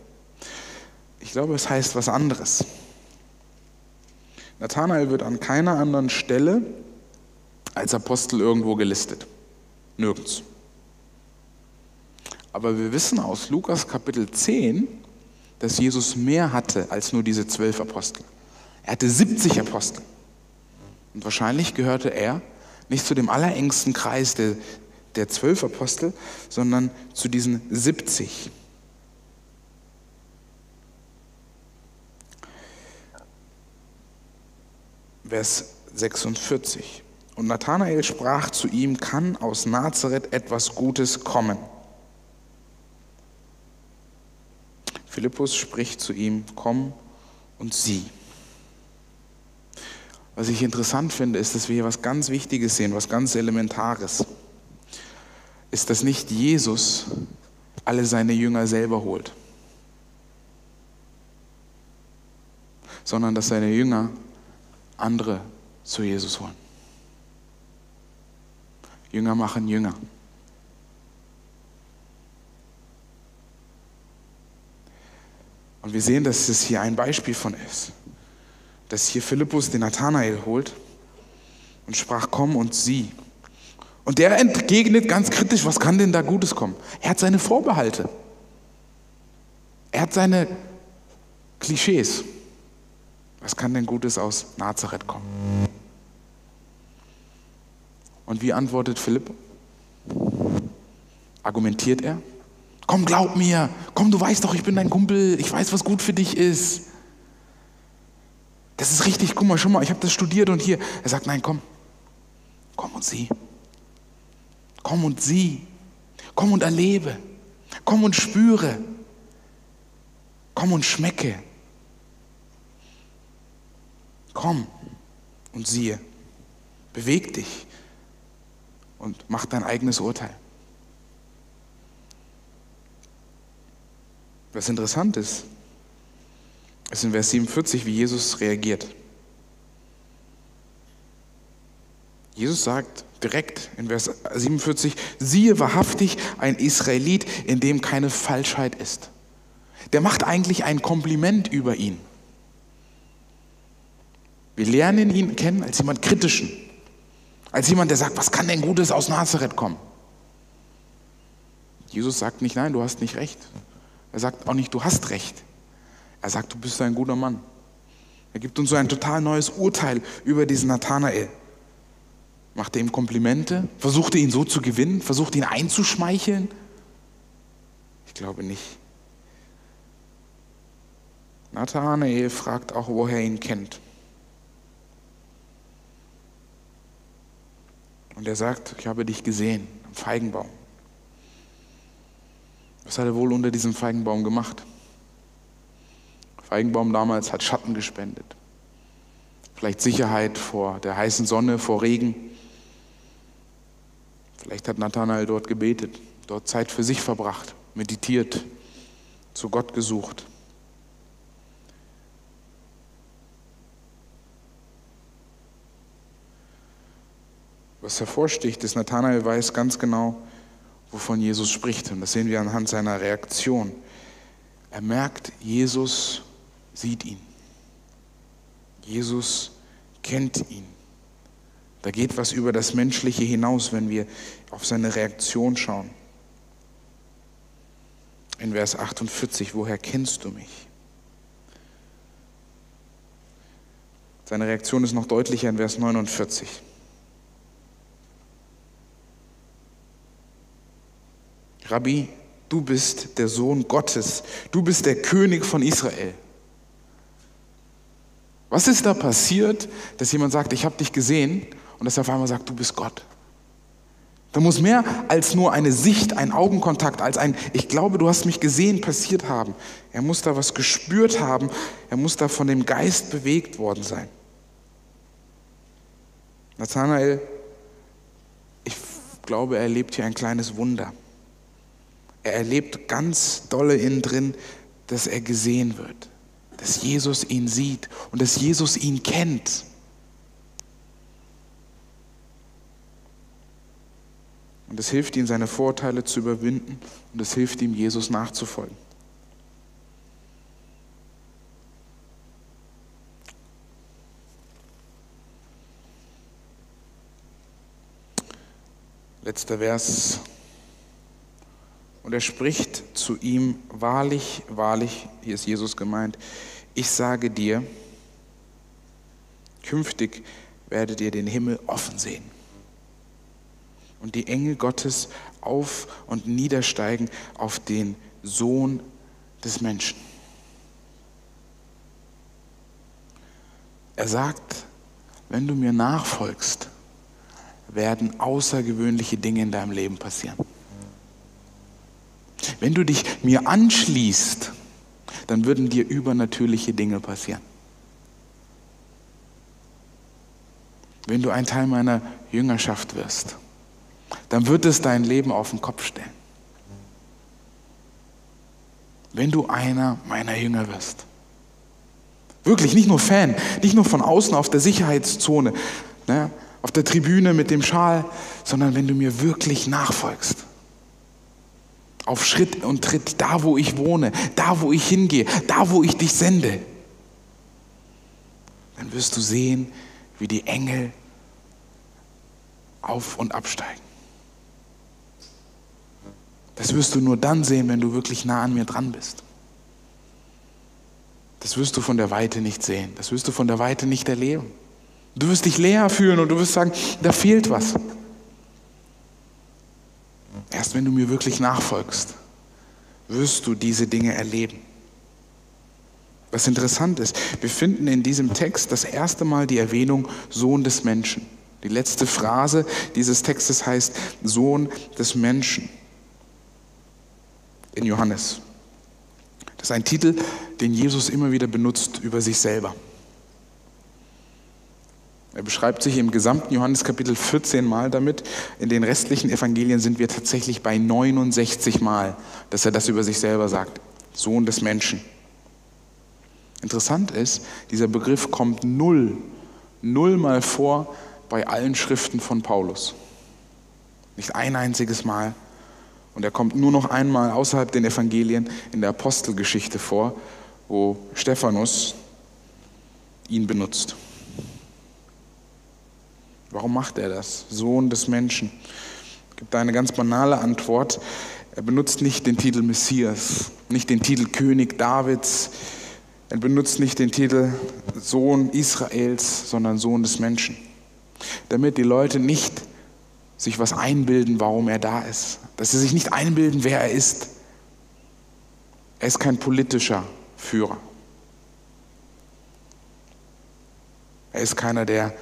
Ich glaube, es heißt was anderes. Nathanael wird an keiner anderen Stelle als Apostel irgendwo gelistet. Nirgends. Aber wir wissen aus Lukas Kapitel 10, dass Jesus mehr hatte als nur diese zwölf Apostel. Er hatte 70 Apostel. Und wahrscheinlich gehörte er nicht zu dem allerengsten Kreis der, der zwölf Apostel, sondern zu diesen 70. Vers 46. Und Nathanael sprach zu ihm, kann aus Nazareth etwas Gutes kommen? Philippus spricht zu ihm, komm und sieh. Was ich interessant finde, ist, dass wir hier was ganz Wichtiges sehen, was ganz Elementares. Ist, dass nicht Jesus alle seine Jünger selber holt, sondern dass seine Jünger andere zu Jesus holen. Jünger machen Jünger. Und wir sehen, dass es hier ein Beispiel von ist. Dass hier Philippus den Nathanael holt und sprach, komm und sieh. Und der entgegnet ganz kritisch, was kann denn da Gutes kommen? Er hat seine Vorbehalte. Er hat seine Klischees. Was kann denn Gutes aus Nazareth kommen? Und wie antwortet Philipp? Argumentiert er? Komm, glaub mir. Komm, du weißt doch, ich bin dein Kumpel. Ich weiß, was gut für dich ist. Das ist richtig. Guck mal, schon mal, ich habe das studiert und hier. Er sagt, nein, komm. Komm und sieh. Komm und sieh. Komm und erlebe. Komm und spüre. Komm und schmecke. Komm und siehe. Beweg dich und mach dein eigenes Urteil. Was interessant ist, ist in Vers 47, wie Jesus reagiert. Jesus sagt direkt in Vers 47, siehe wahrhaftig ein Israelit, in dem keine Falschheit ist. Der macht eigentlich ein Kompliment über ihn. Wir lernen ihn kennen als jemand Kritischen, als jemand, der sagt, was kann denn Gutes aus Nazareth kommen? Jesus sagt nicht, nein, du hast nicht recht. Er sagt auch nicht, du hast recht. Er sagt, du bist ein guter Mann. Er gibt uns so ein total neues Urteil über diesen Nathanael. Macht er ihm Komplimente? Versucht er ihn so zu gewinnen? Versucht ihn einzuschmeicheln? Ich glaube nicht. Nathanael fragt auch, woher er ihn kennt. Und er sagt, ich habe dich gesehen am Feigenbaum. Was hat er wohl unter diesem Feigenbaum gemacht? Feigenbaum damals hat Schatten gespendet. Vielleicht Sicherheit vor der heißen Sonne, vor Regen. Vielleicht hat Nathanael dort gebetet, dort Zeit für sich verbracht, meditiert, zu Gott gesucht. Was hervorsticht, ist, Nathanael weiß ganz genau, wovon Jesus spricht. Und das sehen wir anhand seiner Reaktion. Er merkt, Jesus sieht ihn. Jesus kennt ihn. Da geht was über das Menschliche hinaus, wenn wir auf seine Reaktion schauen. In Vers 48, woher kennst du mich? Seine Reaktion ist noch deutlicher in Vers 49. Rabbi, du bist der Sohn Gottes, du bist der König von Israel. Was ist da passiert, dass jemand sagt, ich habe dich gesehen und dass er auf einmal sagt, du bist Gott? Da muss mehr als nur eine Sicht, ein Augenkontakt, als ein Ich glaube, du hast mich gesehen passiert haben. Er muss da was gespürt haben. Er muss da von dem Geist bewegt worden sein. Nathanael, ich glaube, er erlebt hier ein kleines Wunder. Er erlebt ganz dolle innen drin, dass er gesehen wird dass Jesus ihn sieht und dass Jesus ihn kennt. Und es hilft ihm, seine Vorteile zu überwinden und es hilft ihm, Jesus nachzufolgen. Letzter Vers. Und er spricht zu ihm, wahrlich, wahrlich, hier ist Jesus gemeint, ich sage dir, künftig werdet ihr den Himmel offen sehen und die Engel Gottes auf und niedersteigen auf den Sohn des Menschen. Er sagt, wenn du mir nachfolgst, werden außergewöhnliche Dinge in deinem Leben passieren. Wenn du dich mir anschließt, dann würden dir übernatürliche Dinge passieren. Wenn du ein Teil meiner Jüngerschaft wirst, dann wird es dein Leben auf den Kopf stellen. Wenn du einer meiner Jünger wirst. Wirklich, nicht nur Fan, nicht nur von außen auf der Sicherheitszone, ne, auf der Tribüne mit dem Schal, sondern wenn du mir wirklich nachfolgst auf Schritt und Tritt, da wo ich wohne, da wo ich hingehe, da wo ich dich sende, dann wirst du sehen, wie die Engel auf und absteigen. Das wirst du nur dann sehen, wenn du wirklich nah an mir dran bist. Das wirst du von der Weite nicht sehen. Das wirst du von der Weite nicht erleben. Du wirst dich leer fühlen und du wirst sagen, da fehlt was. Erst wenn du mir wirklich nachfolgst, wirst du diese Dinge erleben. Was interessant ist, wir finden in diesem Text das erste Mal die Erwähnung Sohn des Menschen. Die letzte Phrase dieses Textes heißt Sohn des Menschen in Johannes. Das ist ein Titel, den Jesus immer wieder benutzt über sich selber. Er beschreibt sich im gesamten Johannes Kapitel 14 Mal damit. In den restlichen Evangelien sind wir tatsächlich bei 69 Mal, dass er das über sich selber sagt. Sohn des Menschen. Interessant ist, dieser Begriff kommt null, null mal vor bei allen Schriften von Paulus. Nicht ein einziges Mal. Und er kommt nur noch einmal außerhalb den Evangelien in der Apostelgeschichte vor, wo Stephanus ihn benutzt. Warum macht er das? Sohn des Menschen. Es gibt eine ganz banale Antwort. Er benutzt nicht den Titel Messias, nicht den Titel König Davids, Er benutzt nicht den Titel Sohn Israels, sondern Sohn des Menschen, damit die Leute nicht sich was einbilden, warum er da ist, dass sie sich nicht einbilden, wer er ist. Er ist kein politischer Führer. Er ist keiner, der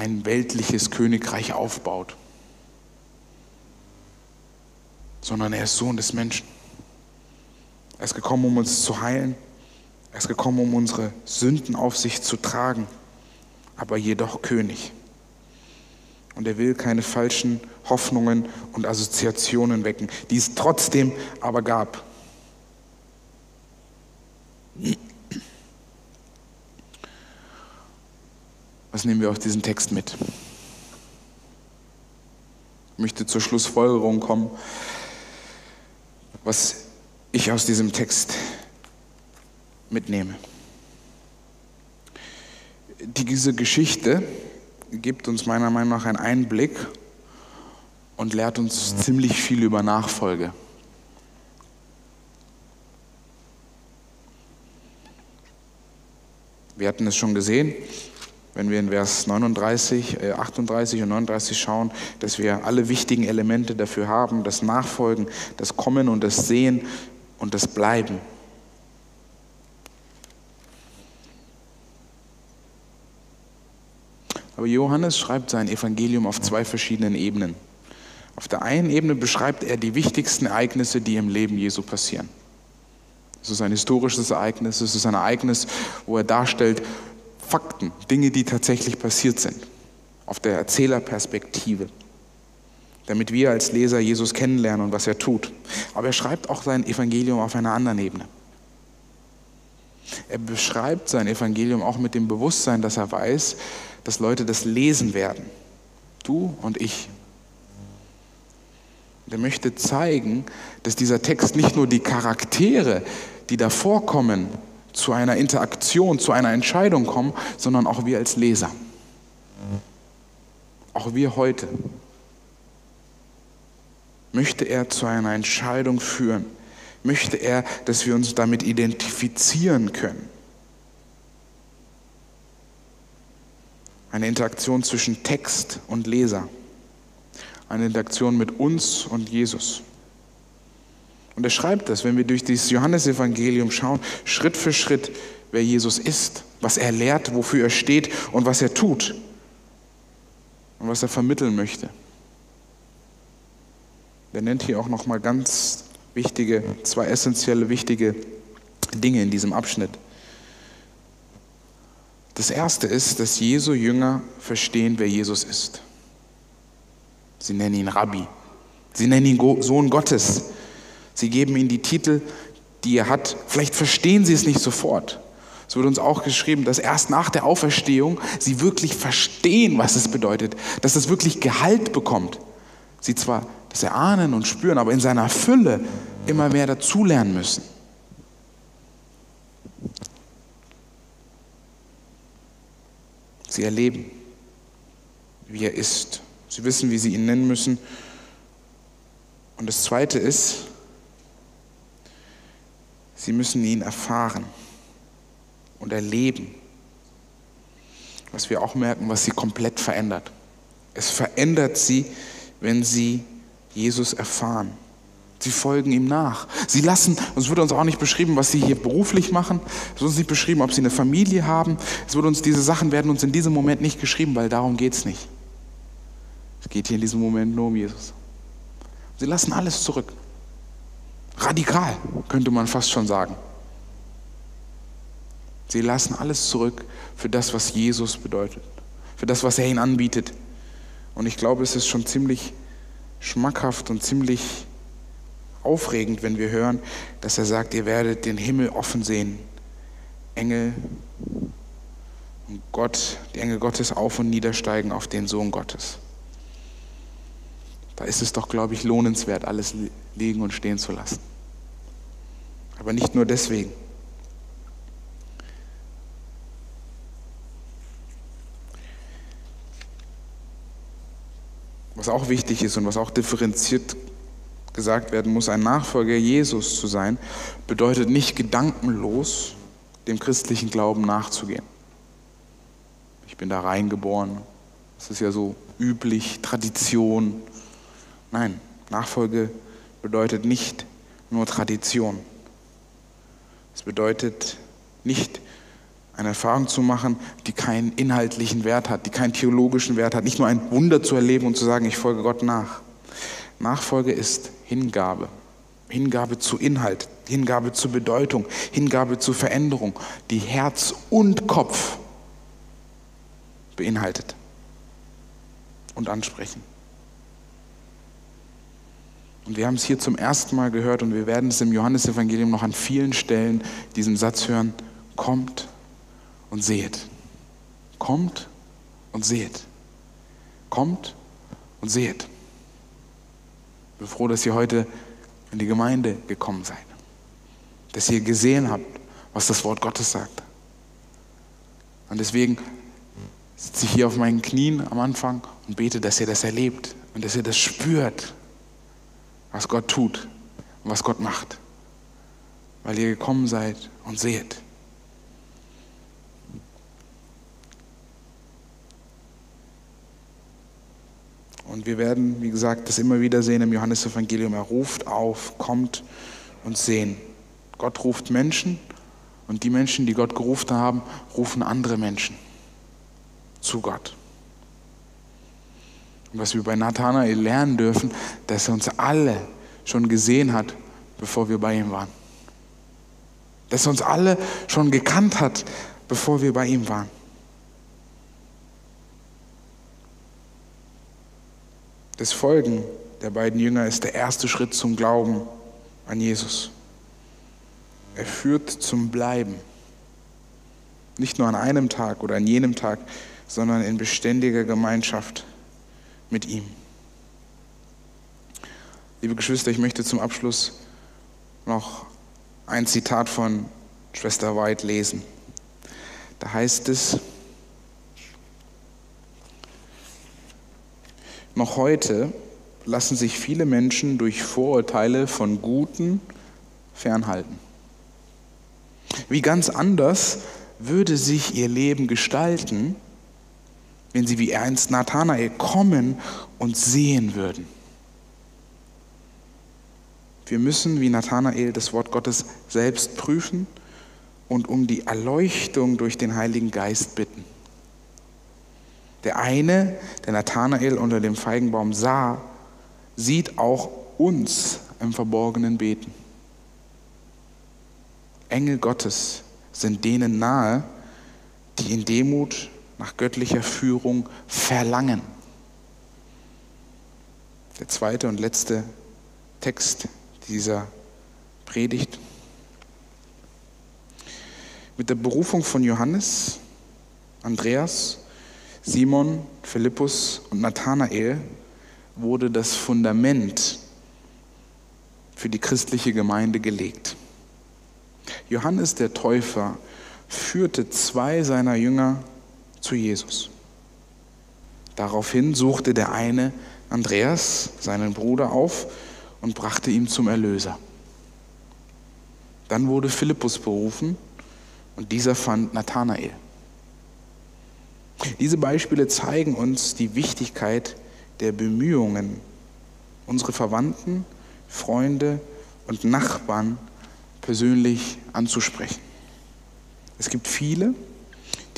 ein weltliches Königreich aufbaut, sondern er ist Sohn des Menschen. Er ist gekommen, um uns zu heilen. Er ist gekommen, um unsere Sünden auf sich zu tragen, aber jedoch König. Und er will keine falschen Hoffnungen und Assoziationen wecken, die es trotzdem aber gab. Was nehmen wir aus diesem Text mit? Ich möchte zur Schlussfolgerung kommen, was ich aus diesem Text mitnehme. Diese Geschichte gibt uns meiner Meinung nach einen Einblick und lehrt uns ziemlich viel über Nachfolge. Wir hatten es schon gesehen, wenn wir in Vers 39, 38 äh, und 39 schauen, dass wir alle wichtigen Elemente dafür haben, das Nachfolgen, das Kommen und das Sehen und das Bleiben. Aber Johannes schreibt sein Evangelium auf zwei verschiedenen Ebenen. Auf der einen Ebene beschreibt er die wichtigsten Ereignisse, die im Leben Jesu passieren. Es ist ein historisches Ereignis, es ist ein Ereignis, wo er darstellt Fakten, Dinge, die tatsächlich passiert sind, auf der Erzählerperspektive, damit wir als Leser Jesus kennenlernen und was er tut. Aber er schreibt auch sein Evangelium auf einer anderen Ebene. Er beschreibt sein Evangelium auch mit dem Bewusstsein, dass er weiß, dass Leute das lesen werden. Du und ich. Und er möchte zeigen, dass dieser Text nicht nur die Charaktere, die da vorkommen, zu einer Interaktion, zu einer Entscheidung kommen, sondern auch wir als Leser. Auch wir heute. Möchte er zu einer Entscheidung führen? Möchte er, dass wir uns damit identifizieren können? Eine Interaktion zwischen Text und Leser. Eine Interaktion mit uns und Jesus. Und er schreibt das, wenn wir durch dieses Johannesevangelium schauen, Schritt für Schritt, wer Jesus ist, was er lehrt, wofür er steht und was er tut und was er vermitteln möchte. Er nennt hier auch noch mal ganz wichtige, zwei essentielle wichtige Dinge in diesem Abschnitt. Das erste ist, dass Jesu Jünger verstehen, wer Jesus ist. Sie nennen ihn Rabbi. Sie nennen ihn Sohn Gottes. Sie geben ihm die Titel, die er hat. Vielleicht verstehen sie es nicht sofort. Es wird uns auch geschrieben, dass erst nach der Auferstehung sie wirklich verstehen, was es bedeutet, dass es wirklich Gehalt bekommt. Sie zwar das erahnen und spüren, aber in seiner Fülle immer mehr dazulernen müssen. Sie erleben, wie er ist. Sie wissen, wie sie ihn nennen müssen. Und das Zweite ist, sie müssen ihn erfahren und erleben. Was wir auch merken, was sie komplett verändert. Es verändert sie, wenn sie Jesus erfahren. Sie folgen ihm nach. Sie lassen, es wird uns auch nicht beschrieben, was sie hier beruflich machen. Es wird uns nicht beschrieben, ob sie eine Familie haben. Es wird uns, diese Sachen werden uns in diesem Moment nicht geschrieben, weil darum geht es nicht. Es geht hier in diesem Moment nur um Jesus. Sie lassen alles zurück. Radikal, könnte man fast schon sagen. Sie lassen alles zurück für das, was Jesus bedeutet, für das, was er ihnen anbietet. Und ich glaube, es ist schon ziemlich schmackhaft und ziemlich aufregend, wenn wir hören, dass er sagt, ihr werdet den Himmel offen sehen, Engel und Gott, die Engel Gottes auf und niedersteigen auf den Sohn Gottes. Da ist es doch, glaube ich, lohnenswert, alles liegen und stehen zu lassen. Aber nicht nur deswegen. Was auch wichtig ist und was auch differenziert gesagt werden muss, ein Nachfolger Jesus zu sein, bedeutet nicht gedankenlos dem christlichen Glauben nachzugehen. Ich bin da reingeboren. Das ist ja so üblich, Tradition. Nein, Nachfolge bedeutet nicht nur Tradition. Es bedeutet nicht eine Erfahrung zu machen, die keinen inhaltlichen Wert hat, die keinen theologischen Wert hat, nicht nur ein Wunder zu erleben und zu sagen, ich folge Gott nach. Nachfolge ist Hingabe. Hingabe zu Inhalt, Hingabe zu Bedeutung, Hingabe zu Veränderung, die Herz und Kopf beinhaltet und ansprechen. Und wir haben es hier zum ersten Mal gehört und wir werden es im Johannesevangelium noch an vielen Stellen diesen Satz hören, kommt und seht. Kommt und seht. Kommt und seht. Ich bin froh, dass ihr heute in die Gemeinde gekommen seid. Dass ihr gesehen habt, was das Wort Gottes sagt. Und deswegen sitze ich hier auf meinen Knien am Anfang und bete, dass ihr das erlebt und dass ihr das spürt, was Gott tut und was Gott macht. Weil ihr gekommen seid und seht. Und wir werden, wie gesagt, das immer wieder sehen im Johannesevangelium. Er ruft auf, kommt und sehen. Gott ruft Menschen und die Menschen, die Gott gerufen haben, rufen andere Menschen zu Gott. Was wir bei Nathanael lernen dürfen, dass er uns alle schon gesehen hat, bevor wir bei ihm waren. Dass er uns alle schon gekannt hat, bevor wir bei ihm waren. Das Folgen der beiden Jünger ist der erste Schritt zum Glauben an Jesus. Er führt zum Bleiben. Nicht nur an einem Tag oder an jenem Tag, sondern in beständiger Gemeinschaft mit ihm. Liebe Geschwister, ich möchte zum Abschluss noch ein Zitat von Schwester White lesen. Da heißt es, Noch heute lassen sich viele Menschen durch Vorurteile von Guten fernhalten. Wie ganz anders würde sich ihr Leben gestalten, wenn sie wie einst Nathanael kommen und sehen würden. Wir müssen wie Nathanael das Wort Gottes selbst prüfen und um die Erleuchtung durch den Heiligen Geist bitten. Der eine, der Nathanael unter dem Feigenbaum sah, sieht auch uns im Verborgenen beten. Engel Gottes sind denen nahe, die in Demut nach göttlicher Führung verlangen. Der zweite und letzte Text dieser Predigt. Mit der Berufung von Johannes, Andreas Simon, Philippus und Nathanael wurde das Fundament für die christliche Gemeinde gelegt. Johannes der Täufer führte zwei seiner Jünger zu Jesus. Daraufhin suchte der eine Andreas, seinen Bruder, auf und brachte ihn zum Erlöser. Dann wurde Philippus berufen und dieser fand Nathanael. Diese Beispiele zeigen uns die Wichtigkeit der Bemühungen, unsere Verwandten, Freunde und Nachbarn persönlich anzusprechen. Es gibt viele,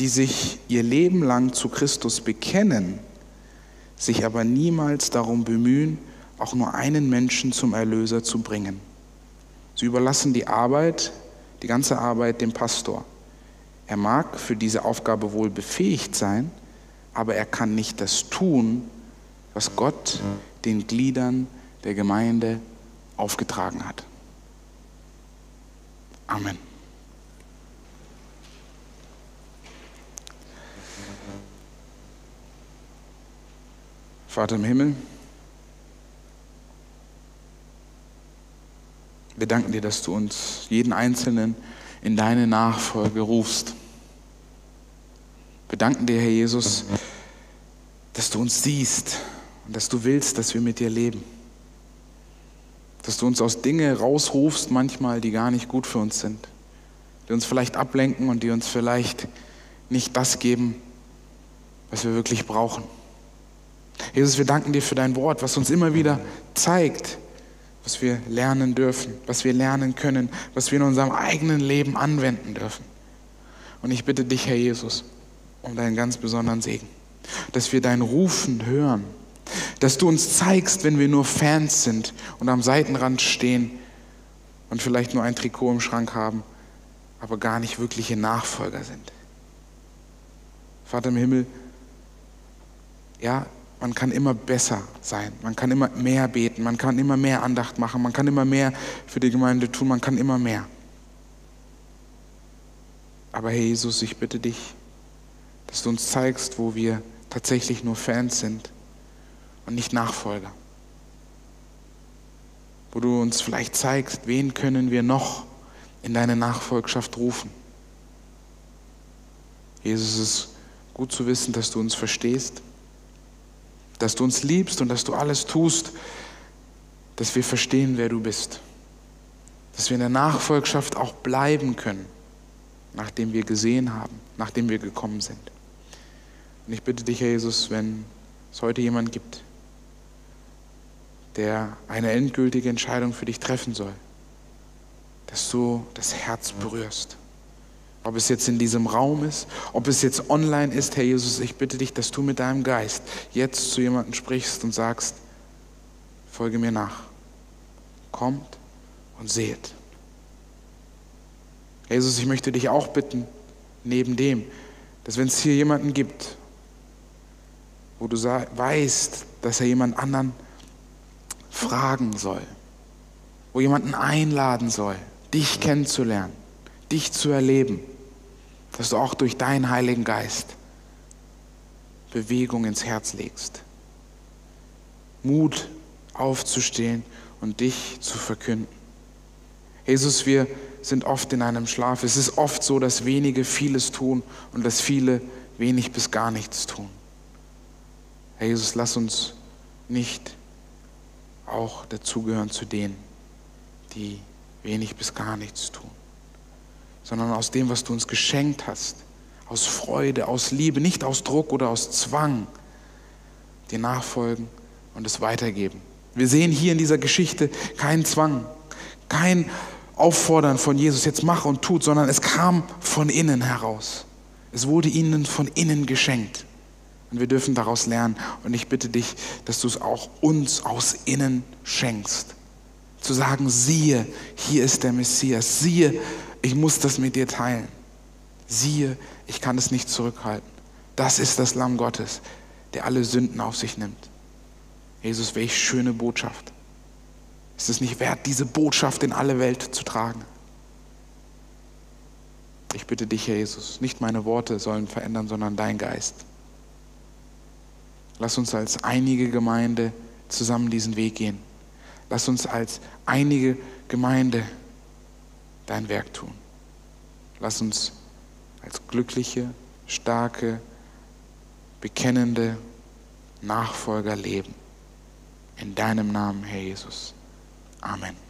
die sich ihr Leben lang zu Christus bekennen, sich aber niemals darum bemühen, auch nur einen Menschen zum Erlöser zu bringen. Sie überlassen die Arbeit, die ganze Arbeit dem Pastor. Er mag für diese Aufgabe wohl befähigt sein, aber er kann nicht das tun, was Gott den Gliedern der Gemeinde aufgetragen hat. Amen. Vater im Himmel, wir danken dir, dass du uns jeden Einzelnen in deine Nachfolge rufst. Wir danken dir, Herr Jesus, dass du uns siehst und dass du willst, dass wir mit dir leben. Dass du uns aus Dinge rausrufst manchmal, die gar nicht gut für uns sind. die uns vielleicht ablenken und die uns vielleicht nicht das geben, was wir wirklich brauchen. Jesus, wir danken dir für dein Wort, was uns immer wieder zeigt, was wir lernen dürfen, was wir lernen können, was wir in unserem eigenen Leben anwenden dürfen. Und ich bitte dich, Herr Jesus, um deinen ganz besonderen Segen, dass wir dein Rufen hören, dass du uns zeigst, wenn wir nur Fans sind und am Seitenrand stehen und vielleicht nur ein Trikot im Schrank haben, aber gar nicht wirkliche Nachfolger sind. Vater im Himmel, ja, man kann immer besser sein, man kann immer mehr beten, man kann immer mehr Andacht machen, man kann immer mehr für die Gemeinde tun, man kann immer mehr. Aber Herr Jesus, ich bitte dich, dass du uns zeigst, wo wir tatsächlich nur Fans sind und nicht Nachfolger. Wo du uns vielleicht zeigst, wen können wir noch in deine Nachfolgschaft rufen. Jesus, es ist gut zu wissen, dass du uns verstehst dass du uns liebst und dass du alles tust, dass wir verstehen, wer du bist. Dass wir in der Nachfolgschaft auch bleiben können, nachdem wir gesehen haben, nachdem wir gekommen sind. Und ich bitte dich, Herr Jesus, wenn es heute jemand gibt, der eine endgültige Entscheidung für dich treffen soll, dass du das Herz berührst ob es jetzt in diesem Raum ist, ob es jetzt online ist, Herr Jesus, ich bitte dich, dass du mit deinem Geist jetzt zu jemandem sprichst und sagst, folge mir nach. Kommt und seht. Jesus, ich möchte dich auch bitten, neben dem, dass wenn es hier jemanden gibt, wo du weißt, dass er jemand anderen fragen soll, wo jemanden einladen soll, dich kennenzulernen, dich zu erleben, dass du auch durch deinen Heiligen Geist Bewegung ins Herz legst. Mut aufzustehen und dich zu verkünden. Jesus, wir sind oft in einem Schlaf. Es ist oft so, dass wenige vieles tun und dass viele wenig bis gar nichts tun. Herr Jesus, lass uns nicht auch dazugehören zu denen, die wenig bis gar nichts tun sondern aus dem, was du uns geschenkt hast, aus Freude, aus Liebe, nicht aus Druck oder aus Zwang, dir nachfolgen und es weitergeben. Wir sehen hier in dieser Geschichte keinen Zwang, kein Auffordern von Jesus, jetzt mach und tut, sondern es kam von innen heraus. Es wurde ihnen von innen geschenkt. Und wir dürfen daraus lernen. Und ich bitte dich, dass du es auch uns aus innen schenkst. Zu sagen, siehe, hier ist der Messias. Siehe, ich muss das mit dir teilen. Siehe, ich kann es nicht zurückhalten. Das ist das Lamm Gottes, der alle Sünden auf sich nimmt. Jesus, welch schöne Botschaft. Ist es nicht wert, diese Botschaft in alle Welt zu tragen? Ich bitte dich, Herr Jesus, nicht meine Worte sollen verändern, sondern dein Geist. Lass uns als einige Gemeinde zusammen diesen Weg gehen. Lass uns als einige Gemeinde dein Werk tun. Lass uns als glückliche, starke, bekennende Nachfolger leben. In deinem Namen, Herr Jesus. Amen.